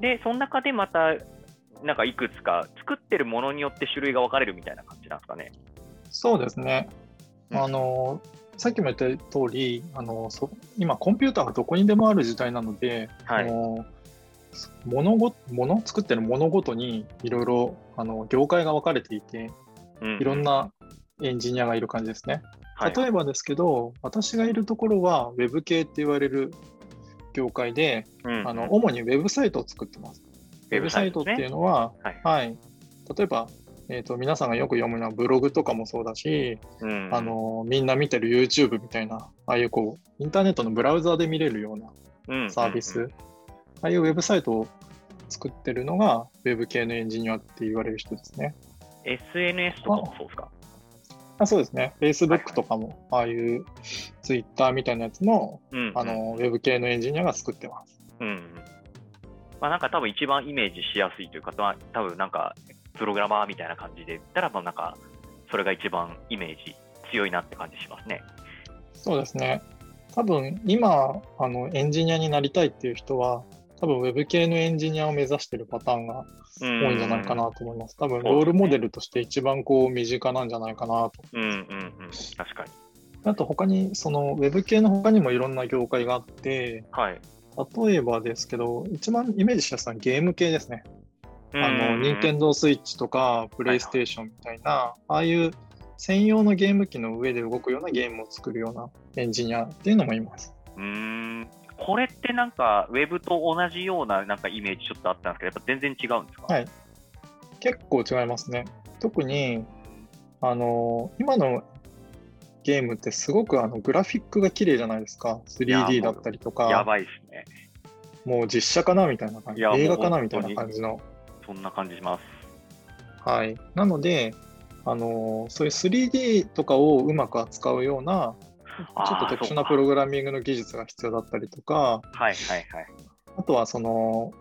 で、その中でまた、なんかいくつか作ってるものによって種類が分かれるみたいな感じなんですかね。そうですね。うんあのさっきも言った通りあのそ今コンピューターがどこにでもある時代なので、はいあの物ご物作ってるものごとにいろいろあの業界が分かれていてうんいろん、なエンジニアがいる感じですね。はい、例えばですけど、私がいるところは Web 系って言われる業界で、うん。あの主にウェブサイトを作ってます。ウェブサイトっていうのは、はいはい、例えば、えーと、皆さんがよく読むのはブログとかもそうだし、うん。あのみんな見てる YouTube みたいな、ああいうこうインターネットのブラウザで見れるようなサービス、うんうん。ああいうウェブサイトを作ってるのが Web 系のエンジニアって言われる人ですね。SNS とかもそうですか？あそうですね。Facebook とかも、ああいう Twitter みたいなやつも、うんうんあの Web 系のエンジニアが作ってます。うんうんまあ、なんか多分一番イメージしやすいというか、まあ多分なんかプログラマーみたいな感じで言ったら、まあなんかそれが一番イメージ強いなって感じしますね。そうですね。多分今あのエンジニアになりたいっていう人は、多分 Web 系のエンジニアを目指してるパターンが多多いんじゃないかなと思います。多分ロールモデルとして一番こう身近なんじゃないかなと。うんうんうん、確かに。あと他に、その Web 系の他にもいろんな業界があって、はい。例えばですけど、一番イメージしやすいのはゲーム系ですね。あの、うん任天堂スイッチとか、プレイステーションみたいな、ああいう専用のゲーム機の上で動くようなゲームを作るようなエンジニアっていうのもいます。うーんこれってなんか、ウェブと同じようななんかイメージちょっとあったんですけど、やっぱ全然違うんですか？はい結構違いますね。特に、あの、今のゲームってすごくあのグラフィックが綺麗じゃないですか。3D だったりとか、やばいですね。もう実写かなみたいな感じ、映画かなみたいな感じの。そんな感じします。はい。なので、あの、そういう 3D とかをうまく扱うような、ちょっと特殊なプログラミングの技術が必要だったりとか、はいはいはい。あとはその、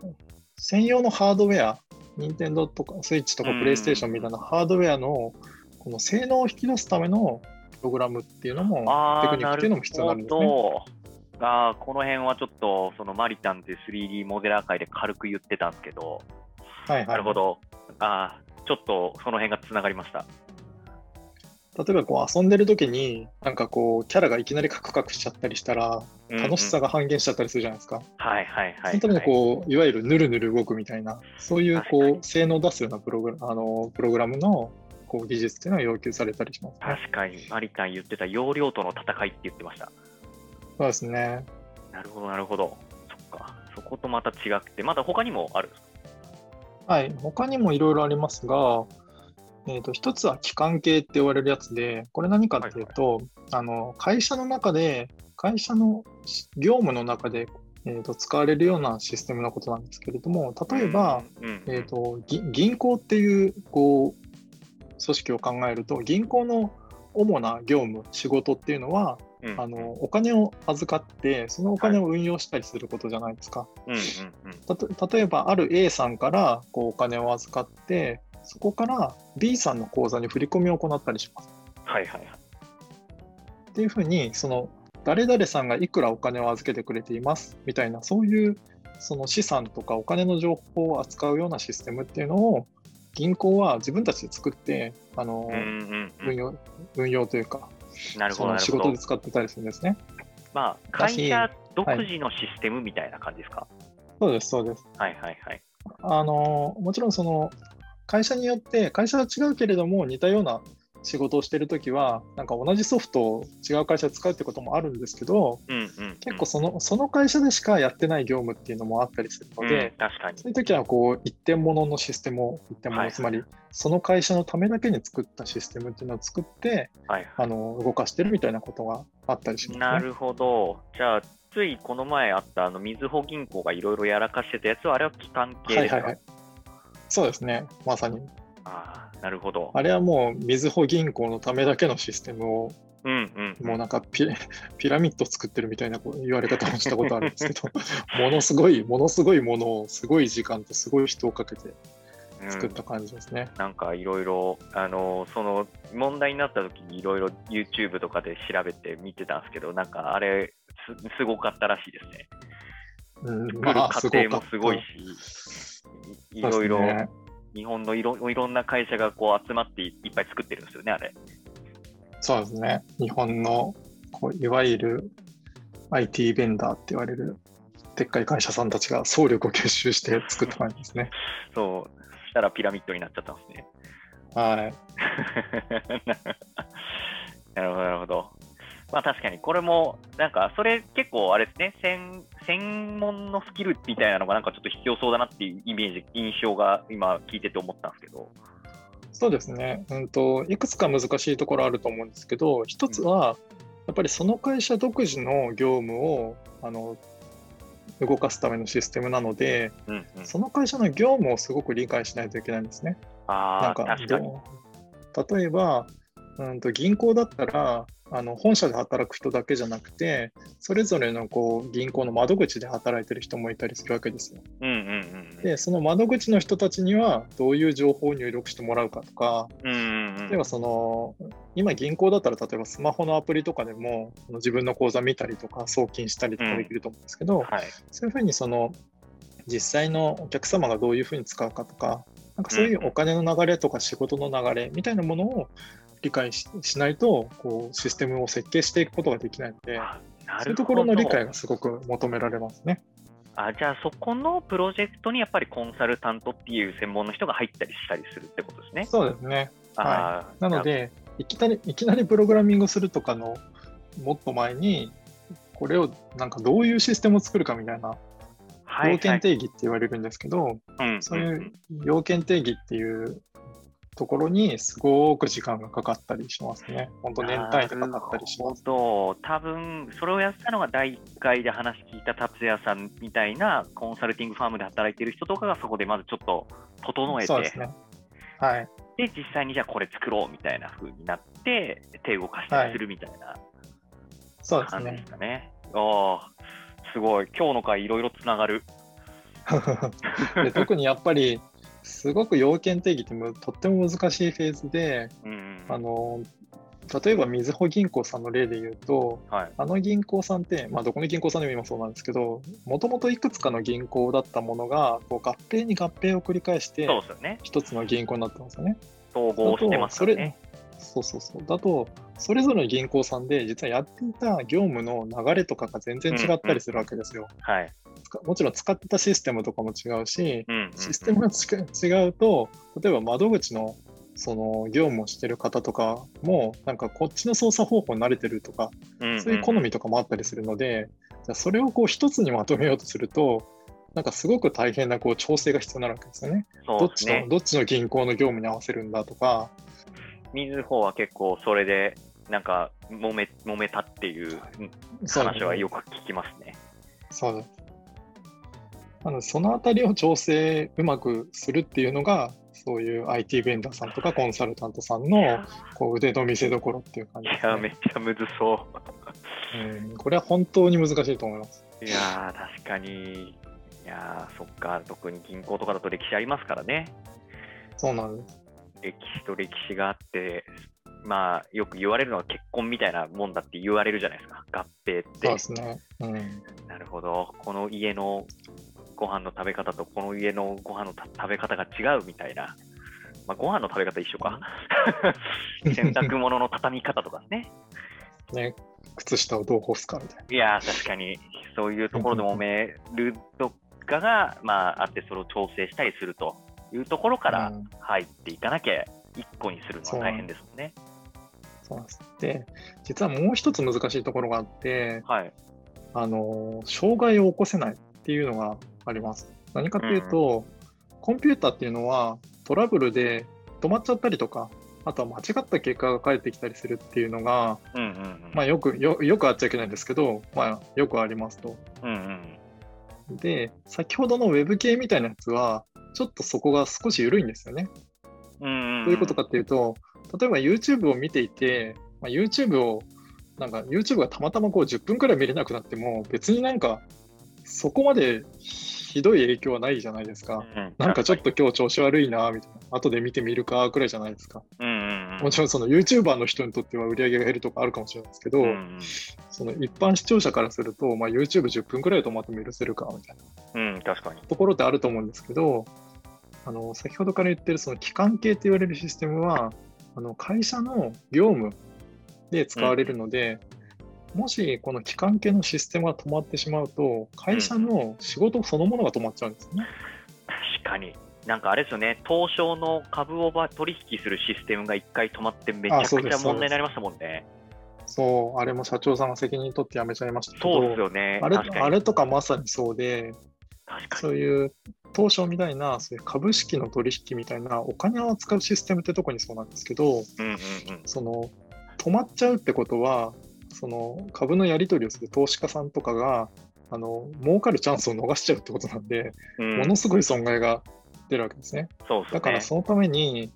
専用のハードウェア、任天堂とかスイッチとかうんプレイステーションみたいなハードウェアのこの性能を引き出すためのプログラムっていうのも、テクニッなクっていうのも必要になるんですね。あーこの辺はちょっと、そのマリタンって 3D モデラー界で軽く言ってたんですけど、はいはい。なるほど。あーちょっとその辺がつながりました。例えばこう遊んでる時に、なんかこう、キャラがいきなりカクカクしちゃったりしたら、楽しさが。が半減しちゃったりするじゃないですか。はいはいはい、そのためにはい。こう、いわゆるぬるぬる動くみたいな、そういう確かにこう性能を出すようなプログラあのプログラムのこう技術っていうのは要求されたりします、ね。確かに、マリタン言ってた容量との戦いって言ってました。そうですね。なるほど、なるほど。そっか。そことまた違くて、まだ他にもある？はい。他にもいろいろありますが、えー、と一つは機関系って言われるやつで、これ何かっていうと、あの会社の中で、会社の業務の中で、えー、と使われるようなシステムのことなんですけれども、例えば、、うんうんえー、とぎ銀行っていうこう組織を考えると、銀行の主な業務、仕事っていうのは、うん。あのお金を預かって、そのお金を運用したりすることじゃないですか。うんうんうん。たと例えば、ある A さんからこうお金を預かって、そこから B さんの口座に振り込みを行ったりします。はいはいはい。っていうふうに、その誰々さんがいくらお金を預けてくれていますみたいな、そういうその資産とかお金の情報を扱うようなシステムっていうのを、銀行は自分たちで作って、あのうんうんうん、運用運用というか、なるほど、仕事で。使ってたりするんですね。まあ、会社独自のシステムみたいな感じですか、そうです、そうです。はいはいはい。あのもちろんその会社によって会社は違うけれども似たような仕事をしているときはなんか同じソフトを違う会社で使うってこともあるんですけどうんうんうん、結構そのその会社でしかやってない業務っていうのもあったりするので、うん、確かに。そういう時はこう一点物のシステムを一点物、はいつまりその会社のためだけに作ったシステムっていうのを作ってはいあの動かしてるみたいなことがあったりします、ね。なるほど。じゃあ、ついこの前あったあのみずほ銀行がいろいろやらかしてたやつは、あれは機関系ですか、はいはいはい。そうですね、まさに。ああ、なるほど。あれはもう、みずほ銀行のためだけのシステムをうんうん。もうなんかピ ピラミッド作ってるみたいな言われ方もしたことあるんですけど、ものすごい、ものすごいものをすごい時間とすごい人をかけてうん作った感じですね。なんかいろいろ、あのその問題になった時にいろいろ YouTube とかで調べて見てたんですけど、なんかあれす、すごかったらしいですね。うん、来るまあ、過程もすごいかし、いいろいろ、日本のいろいろんな会社がこう集まっていいっぱい作ってるんですよね、あれ。そうですね。日本のこういわゆる IT ベンダーって言われるでっかい会社さんたちが総力を結集して作った感じですね。そう、そしたらピラミッドになっちゃったんですね。はい。なるほど、なるほど。まあ確かに、これも、なんか、それ結構あれですね、専専門のスキルみたいなのがなんかちょっと必要そうだなっていうイメージ、印象が今聞いてて思ったんですけど。そうですね。うんと、いくつか難しいところあると思うんですけど、一つは、やっぱりその会社独自の業務をあの動かすためのシステムなので、うんうん、その会社の業務をすごく理解しないといけないんですね。ああ、なんか確かに。どう例えば、うん、と銀行だったらあの本社で働く人だけじゃなくてそれぞれのこう銀行の窓口で働いてる人もいたりするわけですよ。うんうんうん。でその窓口の人たちにはどういう情報を入力してもらうかとかうんうんうん例えばその今銀行だったら例えばスマホのアプリとかでも自分の口座見たりとか送金したりとかできると思うんですけど、はい。そういうふうにその実際のお客様がどういうふうに使うかとか、なんかそういうお金の流れとか仕事の流れみたいなものを理解ししないとこうシステムを設計していくことができないので、そういうところの理解がすごく求められますね。あじゃあ、そこのプロジェクトにやっぱりコンサルタントっていう専門の人が入ったりしたりするってことですね。そうですね。あーなの、でいきなり、いきなりプログラミングするとかのもっと前に、これをなんかどういうシステムを作るかみたいなはい要件定義って言われるんですけど、そういう要件定義っていうところにすごく時間がかかったりしますね。本当年単位でかかったりします。多分それをやってたのが第1回で話聞いた達也さんみたいなコンサルティングファームで働いてる人とかがそこでまずちょっと整えてそうですね。はい。で実際にじゃあこれ作ろうみたいな風になって手動かしたりするみたいなそうですね感じです。かね。ああすごい今日の回いろいろつながる。で特にやっぱりすごく要件定義ってむとっても難しいフェーズで、うんうんあの例えばみずほ銀行さんの例で言うと、はいあの銀行さんって、まあ、どこの銀行さんでも今そうなんですけど、もともといくつかの銀行だったものが、こう合併に合併を繰り返して。一つの銀行になってますよね。統合してますからね。そうそうそう。だと、それぞれの銀行さんで、実はやっていた業務の流れとかが全然違ったりするわけですよ。はい。もちろん使ってたシステムとかも違うし、システムが違うと、例えば窓口のその業務をしてる方とかも、なんかこっちの操作方法に慣れてるとか、そういう好みとかもあったりするので、じゃあそれをこう一つにまとめようとすると、なんかすごく大変なこう調整が必要になるわけですよね。どっちの。どっちの銀行の業務に合わせるんだとか、みずほは結構それでなんか揉め揉めたっていう話はよく聞きますね。そう。なので、そのあたりを調整うまくするっていうのが、そういう IT ベンダーさんとかコンサルタントさんのこう腕の見せ所っていう感じです、いや、めねっちゃむずそうん。これは本当に難しいと思います。う。いやー、確かに。いやー、そっか、特に銀行とかだと歴史ありますからね。そうなんです。歴史と歴史があって、まあ、よく言われるのは結婚みたいなもんだって言われるじゃないですか、合併って。そうですね。うん。なるほど。この家のご飯の食べ方とこの家のご飯のた食べ方が違うみたいな。まあ、ご飯の食べ方一緒か。洗濯物の畳み方とかね。ね、靴下をどう干すかみたいいやー、確かに、そういうところで揉めるとかが、まあ、あって、それを調整したりするというところかな。らうん入っていかなきゃ、一個にするのは大変ですもんね。そうなんです。で、実はもう一つ難しいところがあって、はい。あの、障害を起こせないっていうのがあります。何かっていうと、コンピューターっていうのはトラブルで止まっちゃったりとか、あとは間違った結果が返ってきたりするっていうのが、うんうんうん。まあ、よくよ、よくあっちゃいけないんですけど、まあ、よくありますと。うんうん。で、先ほどの Web 系みたいなやつは、ちょっとそこが少し緩いんですよね。うんんどういうことかっていうと、例えば YouTube を見ていて、まあ、YouTube を、なんか YouTube がたまたまこう10分くらい見れなくなっても、別になんか、そこまでひどい影響はないじゃないですか。うんなんかちょっと今日調子悪いな、みたいな。後で見てみるか、くらいじゃないですか。うんうんうん。もちろんその YouTuber の人にとっては売り上げが減るとかあるかもしれないですけど、うんうんその一般視聴者からすると、まあ、YouTube10 分くらい止まっても許せるか、みたいなうん、確かに。ところってあると思うんですけど、あの先ほどから言ってるその期間系って言われるシステムは、あの会社の業務で使われるので、もしこの期間系のシステムが止まってしまうと、会社の仕事そのものが止まっちゃうんですよね。確かに。なんかあれですよね、東証の株をば取引するシステムが一回止まって、めちゃくちゃ問題になりましたもんね。そう、あれも社長さんが責任取って辞めちゃいましたけど、そうですよね。あれ。あれとかまさにそうで。そういう東証みたいなそういう株式の取引みたいなお金を扱うシステムってとこにそうなんですけど、うんうんうん。その止まっちゃうってことは、その株のやり取りをする投資家さんとかが、あの儲かるチャンスを逃しちゃうってことなんで、うんものすごい損害が出るわけですね。すね。だからそのために、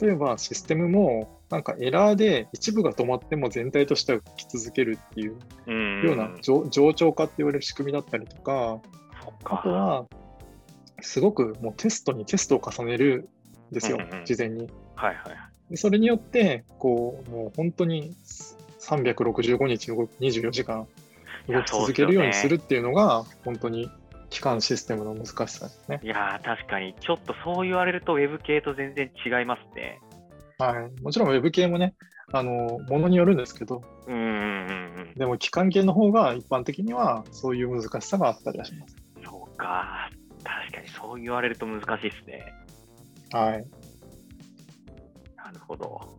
例えばシステムもなんかエラーで一部が止まっても全体としては来続けるっていううんような冗冗長化って言われる仕組みだったりとか、あかとは、すごくもうテストにテストを重ねるんですようんうんうん、事前に。はいはいはい。でそれによって、こう、もう本当に365日動く24時間動き続けるようにするっていうのが、本当に基幹システムの難しさですね。いやー、確かに、ちょっとそう言われると、ウェブ系と全然違いますね。はい。もちろん Web 系もね、あの、ものによるんですけど、うんうんうんうん。でも基幹系の方が一般的にはそういう難しさがあったりはします。そうか。確かに、そう言われると難しいですね。はい。なるほど。